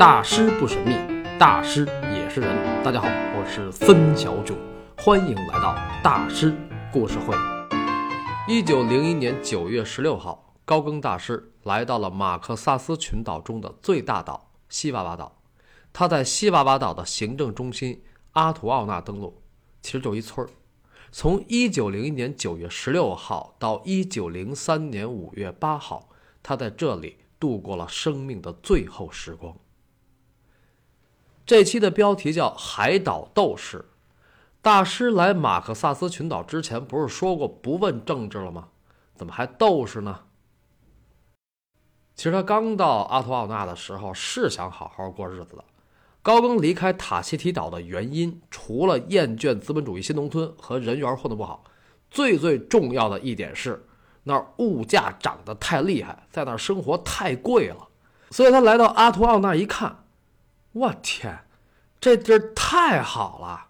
大师不神秘，大师也是人。大家好，我是孙小九，欢迎来到大师故事会。一九零一年九月十六号，高更大师来到了马克萨斯群岛中的最大岛西瓦瓦岛。他在西瓦瓦岛的行政中心阿图奥纳登陆，其实就一村儿。从一九零一年九月十六号到一九零三年五月八号，他在这里度过了生命的最后时光。这期的标题叫《海岛斗士》。大师来马克萨斯群岛之前，不是说过不问政治了吗？怎么还斗士呢？其实他刚到阿图奥纳的时候，是想好好过日子的。高更离开塔希提岛的原因，除了厌倦资本主义新农村和人缘混得不好，最最重要的一点是，那儿物价涨得太厉害，在那儿生活太贵了。所以他来到阿图奥纳一看，我天，这地儿太好了，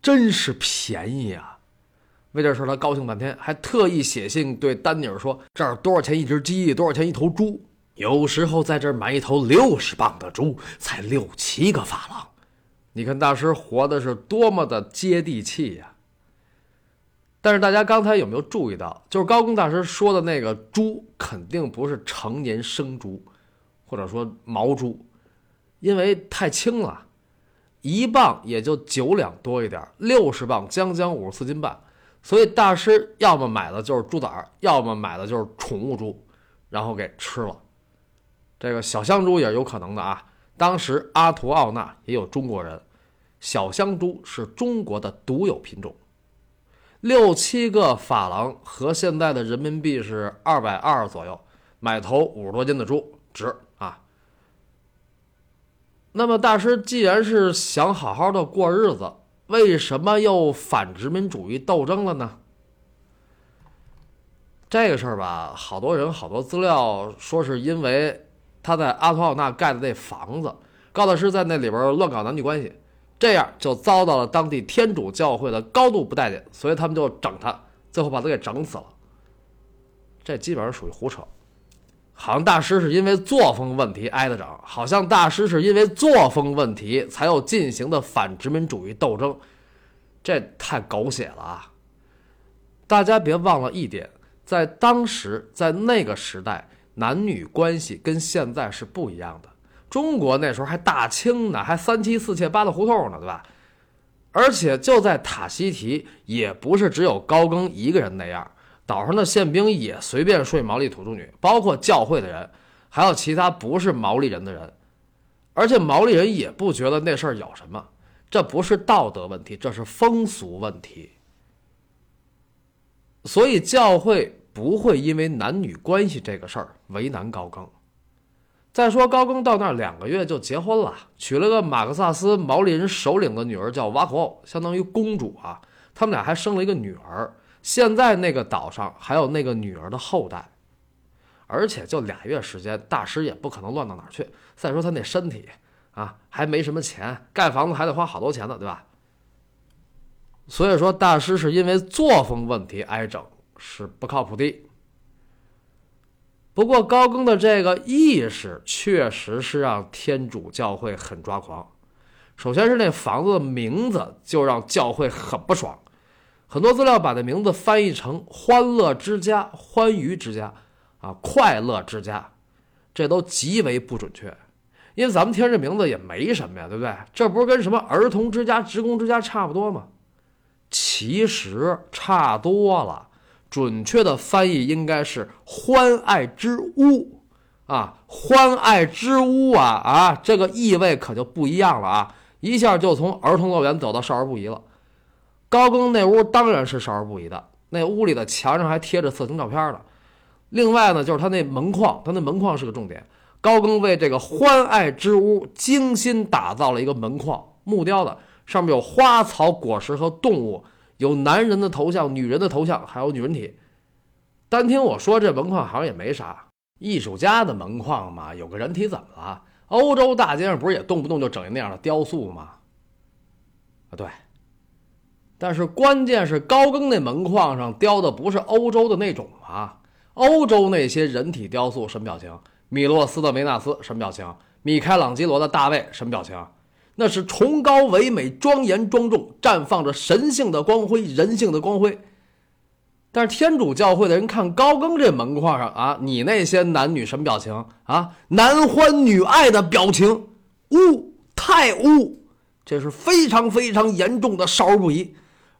真是便宜啊！为这事他高兴半天，还特意写信对丹尼尔说：“这儿多少钱一只鸡？多少钱一头猪？”有时候在这儿买一头六十磅的猪，才六七个法郎。你看大师活的是多么的接地气呀！但是大家刚才有没有注意到，就是高更大师说的那个猪，肯定不是成年生猪，或者说毛猪，因为太轻了，一磅也就九两多一点，六十磅将将五十四斤半。所以大师要么买的就是猪崽儿，要么买的就是宠物猪，然后给吃了。这个小香猪也是有可能的啊！当时阿图奥纳也有中国人，小香猪是中国的独有品种，六七个法郎和现在的人民币是二百二左右，买头五十多斤的猪值！那么大师既然是想好好的过日子，为什么又反殖民主义斗争了呢？这个事儿吧，好多人好多资料说是因为。他在阿图奥纳盖的那房子，高大师在那里边乱搞男女关系，这样就遭到了当地天主教会的高度不待见，所以他们就整他，最后把他给整死了。这基本上属于胡扯，好像大师是因为作风问题挨的整，好像大师是因为作风问题才有进行的反殖民主义斗争，这太狗血了啊！大家别忘了一点，在当时，在那个时代。男女关系跟现在是不一样的。中国那时候还大清呢，还三妻四妾八大胡同呢，对吧？而且就在塔希提，也不是只有高更一个人那样，岛上的宪兵也随便睡毛利土著女，包括教会的人，还有其他不是毛利人的人。而且毛利人也不觉得那事儿有什么，这不是道德问题，这是风俗问题。所以教会。不会因为男女关系这个事儿为难高更。再说高更到那儿两个月就结婚了，娶了个马克萨斯毛利人首领的女儿，叫瓦口，相当于公主啊。他们俩还生了一个女儿。现在那个岛上还有那个女儿的后代。而且就俩月时间，大师也不可能乱到哪儿去。再说他那身体啊，还没什么钱，盖房子还得花好多钱呢，对吧？所以说大师是因为作风问题挨整。是不靠谱的。不过高更的这个意识确实是让天主教会很抓狂。首先是那房子的名字就让教会很不爽，很多资料把这名字翻译成“欢乐之家”“欢愉之家”啊，“快乐之家”，这都极为不准确。因为咱们听这名字也没什么呀，对不对？这不是跟什么“儿童之家”“职工之家”差不多吗？其实差多了。准确的翻译应该是“欢爱之屋”，啊，“欢爱之屋”啊啊，这个意味可就不一样了啊！一下就从儿童乐园走到少儿不宜了。高更那屋当然是少儿不宜的，那屋里的墙上还贴着色情照片呢。另外呢，就是他那门框，他那门框是个重点。高更为这个“欢爱之屋”精心打造了一个门框，木雕的，上面有花草、果实和动物。有男人的头像、女人的头像，还有女人体。单听我说，这门框好像也没啥。艺术家的门框嘛，有个人体怎么了？欧洲大街上不是也动不动就整一那样的雕塑吗？啊，对。但是关键是高更那门框上雕的不是欧洲的那种啊。欧洲那些人体雕塑什么表情？米洛斯的梅纳斯什么表情？米开朗基罗的大卫什么表情？那是崇高唯美、庄严庄重，绽放着神性的光辉、人性的光辉。但是天主教会的人看高更这门框上啊，你那些男女什么表情啊？男欢女爱的表情，污，太污，这是非常非常严重的少儿不宜。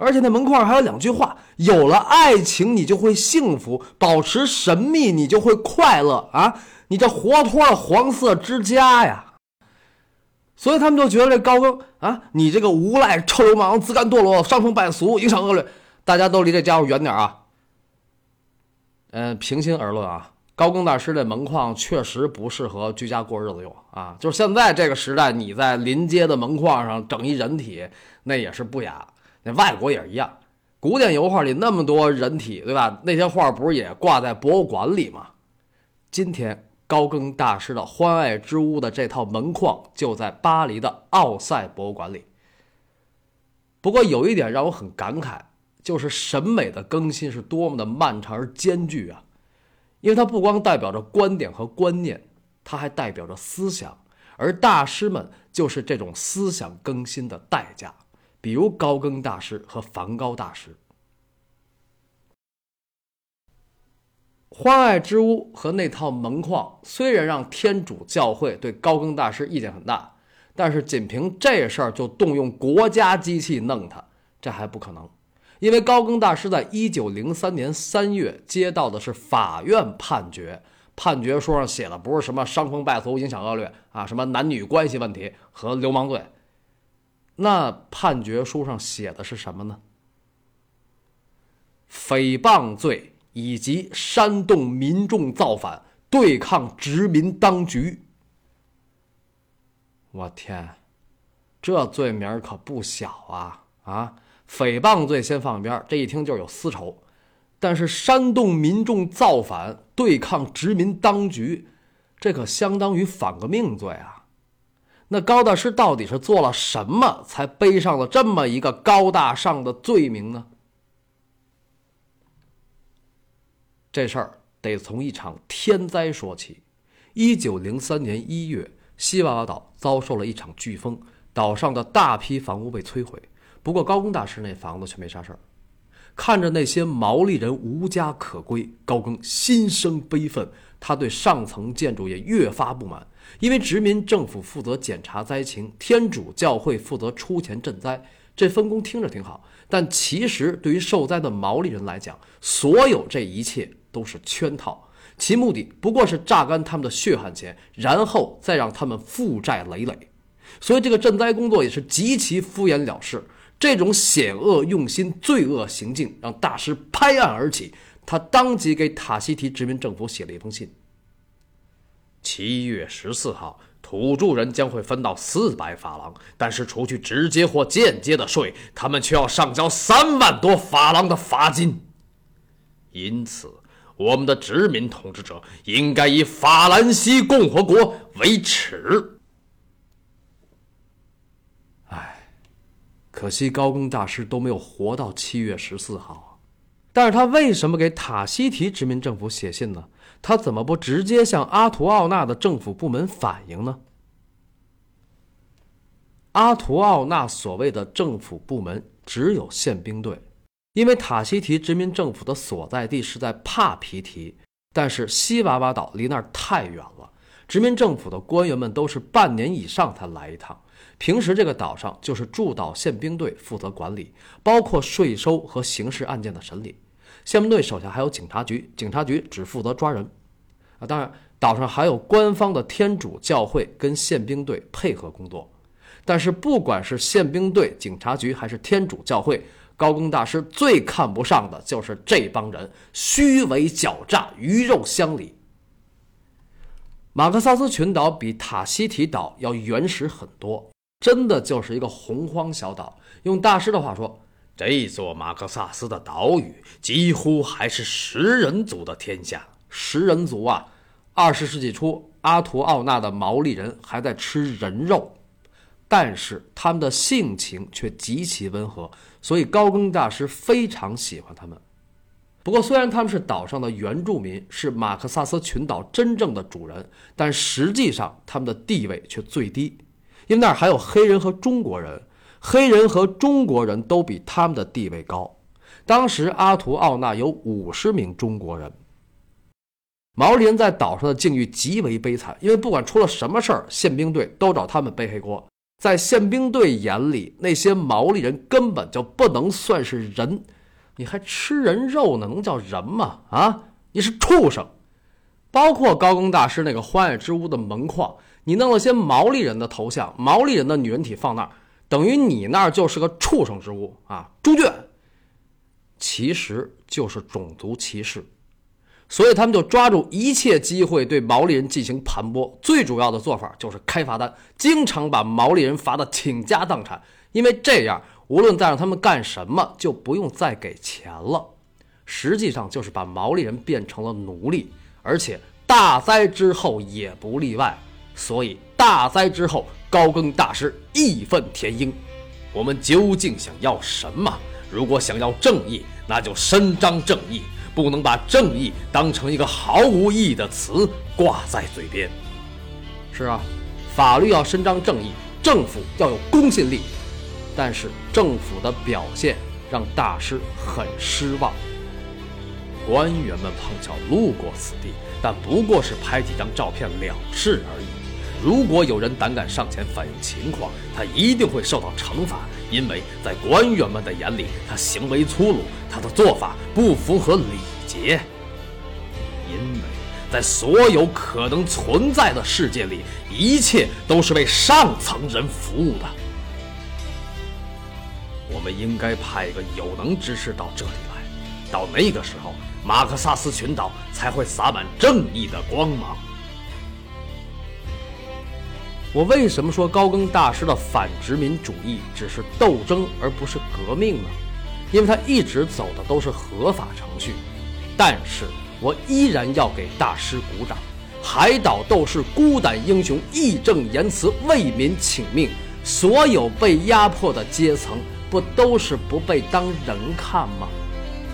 而且那门框还有两句话：有了爱情，你就会幸福；保持神秘，你就会快乐啊！你这活脱了黄色之家呀！所以他们就觉得这高更啊，你这个无赖、臭流氓、自甘堕落、伤风败俗、影响恶劣，大家都离这家伙远点啊！嗯，平心而论啊，高更大师这门框确实不适合居家过日子用啊。就是现在这个时代，你在临街的门框上整一人体，那也是不雅。那外国也是一样，古典油画里那么多人体，对吧？那些画不是也挂在博物馆里吗？今天高更大师的《欢爱之屋》的这套门框就在巴黎的奥赛博物馆里。不过有一点让我很感慨。就是审美的更新是多么的漫长而艰巨啊！因为它不光代表着观点和观念，它还代表着思想，而大师们就是这种思想更新的代价。比如高更大师和梵高大师，《欢爱之屋》和那套门框虽然让天主教会对高更大师意见很大，但是仅凭这事儿就动用国家机器弄他，这还不可能。因为高更大师在一九零三年三月接到的是法院判决，判决书上写的不是什么伤风败俗、影响恶劣啊，什么男女关系问题和流氓罪。那判决书上写的是什么呢？诽谤罪以及煽动民众造反、对抗殖民当局。我天，这罪名可不小啊啊！诽谤罪先放一边，这一听就是有私仇；但是煽动民众造反、对抗殖民当局，这可相当于反革命罪啊！那高大师到底是做了什么，才背上了这么一个高大上的罪名呢？这事儿得从一场天灾说起。一九零三年一月，西瓦瓦岛遭受了一场飓风，岛上的大批房屋被摧毁。不过高更大师那房子却没啥事儿，看着那些毛利人无家可归，高更心生悲愤。他对上层建筑也越发不满，因为殖民政府负责检查灾情，天主教会负责出钱赈灾，这分工听着挺好。但其实对于受灾的毛利人来讲，所有这一切都是圈套，其目的不过是榨干他们的血汗钱，然后再让他们负债累累。所以这个赈灾工作也是极其敷衍了事。这种险恶用心、罪恶行径让大师拍案而起，他当即给塔希提殖民政府写了一封信。七月十四号，土著人将会分到四百法郎，但是除去直接或间接的税，他们却要上交三万多法郎的罚金。因此，我们的殖民统治者应该以法兰西共和国为耻。唉可惜高更大师都没有活到七月十四号，但是他为什么给塔希提殖民政府写信呢？他怎么不直接向阿图奥纳的政府部门反映呢？阿图奥纳所谓的政府部门只有宪兵队，因为塔希提殖民政府的所在地是在帕皮提，但是西瓦瓦岛离那儿太远了，殖民政府的官员们都是半年以上才来一趟。平时这个岛上就是驻岛宪兵队负责管理，包括税收和刑事案件的审理。宪兵队手下还有警察局，警察局只负责抓人。啊，当然岛上还有官方的天主教会跟宪兵队配合工作。但是不管是宪兵队、警察局还是天主教会，高更大师最看不上的就是这帮人虚伪狡诈、鱼肉乡里。马克萨斯群岛比塔希提岛要原始很多。真的就是一个洪荒小岛。用大师的话说，这座马克萨斯的岛屿几乎还是食人族的天下。食人族啊，二十世纪初，阿图奥纳的毛利人还在吃人肉，但是他们的性情却极其温和，所以高更大师非常喜欢他们。不过，虽然他们是岛上的原住民，是马克萨斯群岛真正的主人，但实际上他们的地位却最低，因为那儿还有黑人和中国人，黑人和中国人都比他们的地位高。当时阿图奥纳有五十名中国人。毛利人在岛上的境遇极为悲惨，因为不管出了什么事儿，宪兵队都找他们背黑锅。在宪兵队眼里，那些毛利人根本就不能算是人。你还吃人肉呢？能叫人吗？啊，你是畜生！包括高更大师那个荒野之屋的门框，你弄了些毛利人的头像、毛利人的女人体放那儿，等于你那儿就是个畜生之屋啊！猪圈，其实就是种族歧视。所以他们就抓住一切机会对毛利人进行盘剥。最主要的做法就是开罚单，经常把毛利人罚得倾家荡产，因为这样。无论再让他们干什么，就不用再给钱了。实际上就是把毛利人变成了奴隶，而且大灾之后也不例外。所以大灾之后，高更大师义愤填膺。我们究竟想要什么？如果想要正义，那就伸张正义，不能把正义当成一个毫无意义的词挂在嘴边。是啊，法律要伸张正义，政府要有公信力。但是政府的表现让大师很失望。官员们碰巧路过此地，但不过是拍几张照片了事而已。如果有人胆敢上前反映情况，他一定会受到惩罚，因为在官员们的眼里，他行为粗鲁，他的做法不符合礼节。因为在所有可能存在的世界里，一切都是为上层人服务的。我们应该派一个有能之士到这里来，到那个时候，马克萨斯群岛才会洒满正义的光芒。我为什么说高更大师的反殖民主义只是斗争而不是革命呢？因为他一直走的都是合法程序。但是我依然要给大师鼓掌。海岛斗士孤胆英雄，义正言辞为民请命，所有被压迫的阶层。不都是不被当人看吗？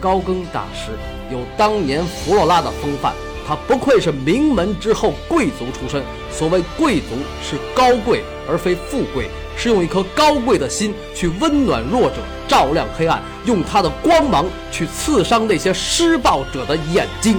高更大师有当年弗洛拉的风范，他不愧是名门之后贵族出身。所谓贵族是高贵而非富贵，是用一颗高贵的心去温暖弱者，照亮黑暗，用他的光芒去刺伤那些施暴者的眼睛。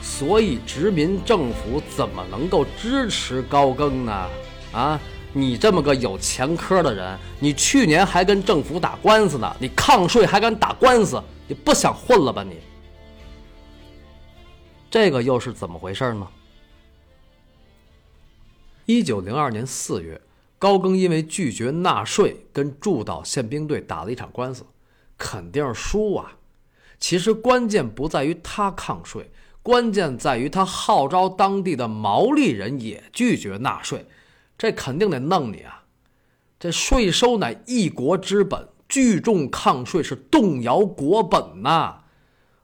所以殖民政府怎么能够支持高更呢？啊，你这么个有前科的人，你去年还跟政府打官司呢，你抗税还敢打官司，你不想混了吧你？这个又是怎么回事呢？一九零二年四月，高更因为拒绝纳税，跟驻岛宪兵队打了一场官司，肯定是输啊。其实关键不在于他抗税。关键在于他号召当地的毛利人也拒绝纳税，这肯定得弄你啊！这税收乃一国之本，聚众抗税是动摇国本呐！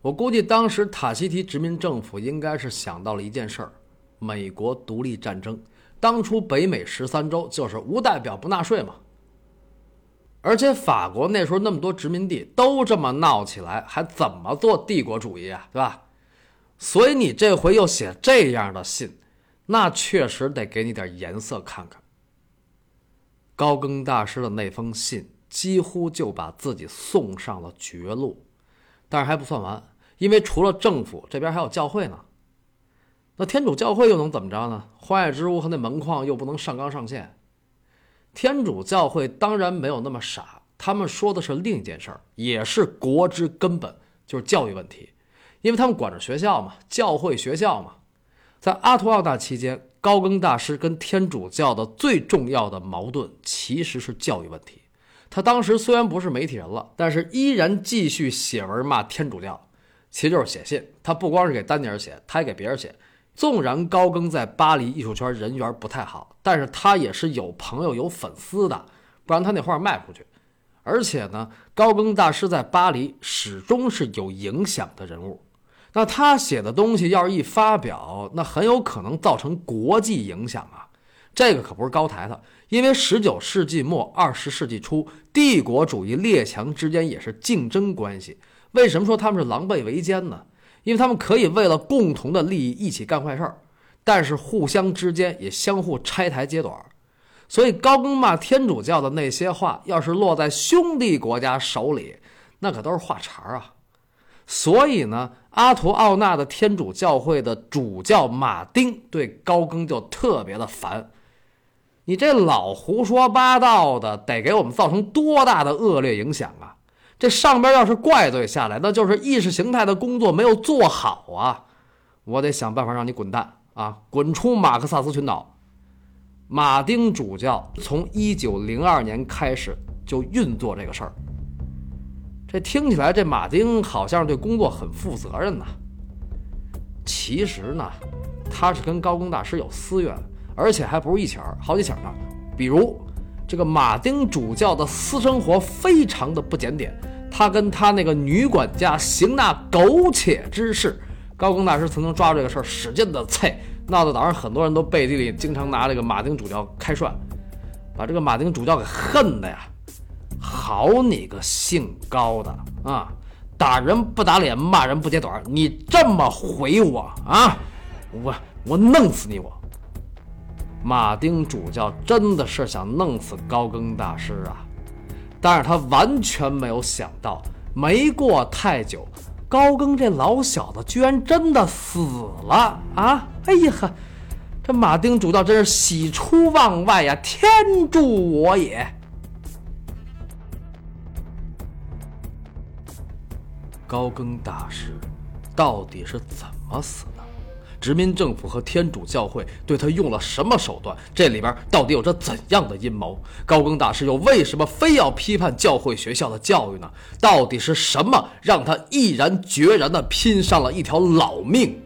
我估计当时塔希提殖民政府应该是想到了一件事儿：美国独立战争，当初北美十三州就是无代表不纳税嘛。而且法国那时候那么多殖民地都这么闹起来，还怎么做帝国主义啊？对吧？所以你这回又写这样的信，那确实得给你点颜色看看。高更大师的那封信几乎就把自己送上了绝路，但是还不算完，因为除了政府这边还有教会呢。那天主教会又能怎么着呢？荒野之屋和那门框又不能上纲上线。天主教会当然没有那么傻，他们说的是另一件事儿，也是国之根本，就是教育问题。因为他们管着学校嘛，教会学校嘛，在阿图奥纳期间，高更大师跟天主教的最重要的矛盾其实是教育问题。他当时虽然不是媒体人了，但是依然继续写文骂天主教，其实就是写信。他不光是给丹尼尔写，他还给别人写。纵然高更在巴黎艺术圈人缘不太好，但是他也是有朋友有粉丝的，不然他那画卖不出去。而且呢，高更大师在巴黎始终是有影响的人物。那他写的东西要是一发表，那很有可能造成国际影响啊！这个可不是高抬的，因为十九世纪末二十世纪初，帝国主义列强之间也是竞争关系。为什么说他们是狼狈为奸呢？因为他们可以为了共同的利益一起干坏事儿，但是互相之间也相互拆台揭短。所以高更骂天主教的那些话，要是落在兄弟国家手里，那可都是话茬儿啊。所以呢，阿图奥纳的天主教会的主教马丁对高更就特别的烦。你这老胡说八道的，得给我们造成多大的恶劣影响啊！这上边要是怪罪下来，那就是意识形态的工作没有做好啊！我得想办法让你滚蛋啊，滚出马克萨斯群岛。马丁主教从一九零二年开始就运作这个事儿。这听起来，这马丁好像对工作很负责任呐。其实呢，他是跟高更大师有私怨，而且还不是一起儿，好几起儿呢。比如，这个马丁主教的私生活非常的不检点，他跟他那个女管家行那苟且之事。高更大师曾经抓住这个事儿，使劲的啐，闹得岛上很多人都背地里经常拿这个马丁主教开涮，把这个马丁主教给恨的呀。好你个姓高的啊！打人不打脸，骂人不揭短，你这么回我啊？我我弄死你！我马丁主教真的是想弄死高更大师啊！但是他完全没有想到，没过太久，高更这老小子居然真的死了啊！哎呀呵，这马丁主教真是喜出望外呀！天助我也！高更大师到底是怎么死的？殖民政府和天主教会对他用了什么手段？这里边到底有着怎样的阴谋？高更大师又为什么非要批判教会学校的教育呢？到底是什么让他毅然决然地拼上了一条老命？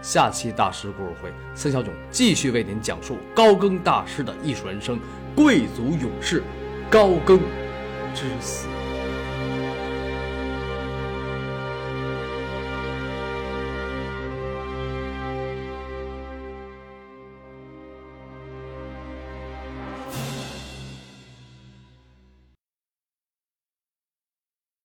下期大师故事会，孙小炯继续为您讲述高更大师的艺术人生——贵族勇士高更之死。